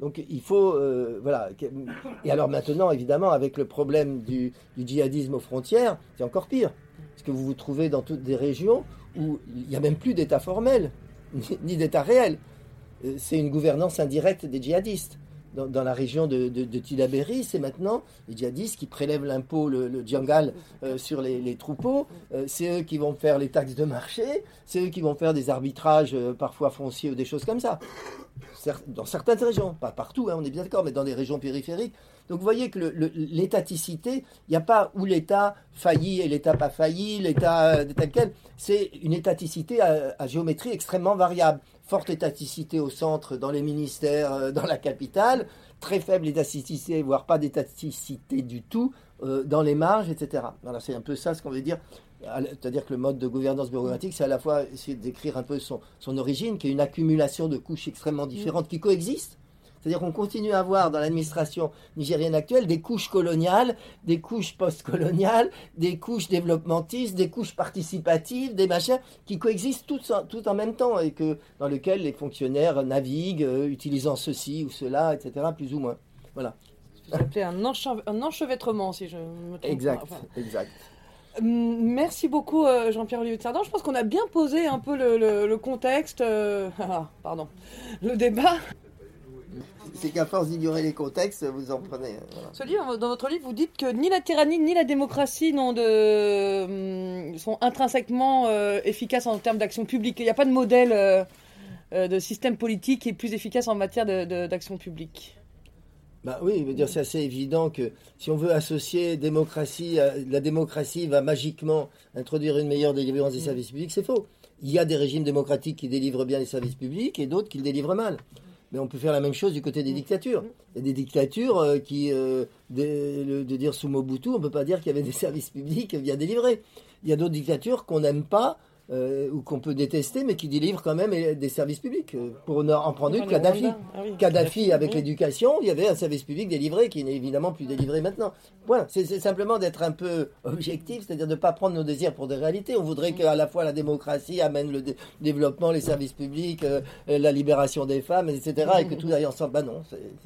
Donc il faut, euh, voilà. Et alors maintenant, évidemment, avec le problème du, djihadisme aux frontières, c'est encore pire. Parce que vous vous trouvez dans toutes des régions où il n'y a même plus d'État formel, ni, d'État réel. Euh, c'est une gouvernance indirecte des djihadistes. Dans, la région de, de, c'est maintenant les djihadistes qui prélèvent l'impôt, le, le djangal, euh, sur les, troupeaux. c'est eux qui vont faire les taxes de marché. C'est eux qui vont faire des arbitrages parfois fonciers ou des choses comme ça dans certaines régions, pas partout, hein, on est bien d'accord, mais dans des régions périphériques. Donc vous voyez que l'étaticité, il n'y a pas où l'État faillit et l'État pas failli, l'État euh, tel quel. C'est une étaticité à, géométrie extrêmement variable, forte étaticité au centre, dans les ministères, euh, dans la capitale, très faible étaticité, voire pas d'étaticité du tout dans les marges, etc. Voilà, c'est un peu ça ce qu'on veut dire. C'est-à-dire que le mode de gouvernance bureaucratique, c'est à la fois essayer d'écrire un peu son, son, origine, qui est une accumulation de couches extrêmement différentes qui coexistent, c'est-à-dire qu'on continue à avoir dans l'administration nigérienne actuelle des couches coloniales, des couches post-coloniales, des couches développementistes, des couches participatives, des machins qui coexistent tout en, tout en même temps et que, dans lesquels les fonctionnaires naviguent, euh, utilisant ceci ou cela, etc., plus ou moins. Voilà.
Appelez un, un, enchevêtrement, si je me trompe
Exact, exact.
Hum, merci beaucoup euh, Jean-Pierre-Olivier de Sardan. Je pense qu'on a bien posé un peu le, contexte, euh, ah, pardon, le débat
c'est qu'à force d'ignorer les contextes, vous en prenez.
Ce livre, dans votre livre, vous dites que ni la tyrannie ni la démocratie de, hum, sont intrinsèquement euh, efficaces en termes d'action publique. Il n'y a pas de modèle euh, euh, de système politique qui est plus efficace en matière d'action publique.
Bah oui, dire c'est assez évident que si on veut associer démocratie, la démocratie va magiquement introduire une meilleure délivrance des mm. services publics, c'est faux. Il y a des régimes démocratiques qui délivrent bien les services publics et d'autres qui le délivrent mal. Mais on peut faire la même chose du côté des mm. dictatures. Il y a des dictatures euh, qui, euh, de, de, dire sous Mobutu, on ne peut pas dire qu'il y avait des services publics bien délivrés. Il y a d'autres dictatures qu'on n'aime pas euh, ou qu'on peut détester, mais qui délivrent quand même des services publics. Euh, pour en prendre une, Kadhafi. Ah Kadhafi, avec l'éducation, il y avait un service public délivré qui n'est évidemment plus délivré maintenant. Voilà, c'est simplement d'être un peu objectif, c'est-à-dire de ne pas prendre nos désirs pour des réalités. On voudrait qu'à la fois la démocratie amène le développement, les services publics, euh, la libération des femmes, etc., et que tout aille ensemble. Bah non,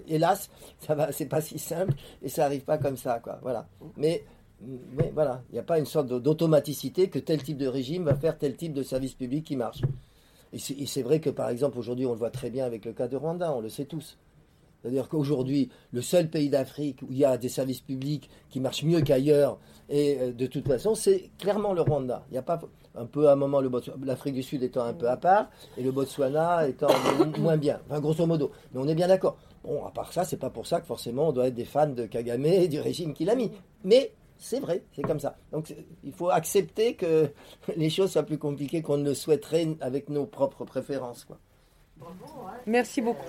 hélas, ça va, c'est pas si simple et ça arrive pas comme ça, quoi. Voilà. Mais mais voilà, il n'y a pas une sorte d'automaticité que tel type de régime va faire tel type de service public qui marche. Et c'est vrai que par exemple aujourd'hui on le voit très bien avec le cas de Rwanda, on le sait tous. C'est-à-dire qu'aujourd'hui, le seul pays d'Afrique où il y a des services publics qui marchent mieux qu'ailleurs, et euh, de toute façon, c'est clairement le Rwanda. Il n'y a pas un peu à un moment l'Afrique du Sud étant un peu à part et le Botswana étant moins bien. Enfin, grosso modo. Mais on est bien d'accord. Bon, à part ça, c'est pas pour ça que forcément on doit être des fans de Kagame et du régime qu'il a mis. Mais c'est vrai, c'est comme ça. Donc il faut accepter que les choses soient plus compliquées qu'on ne le souhaiterait avec nos propres préférences.
Merci beaucoup.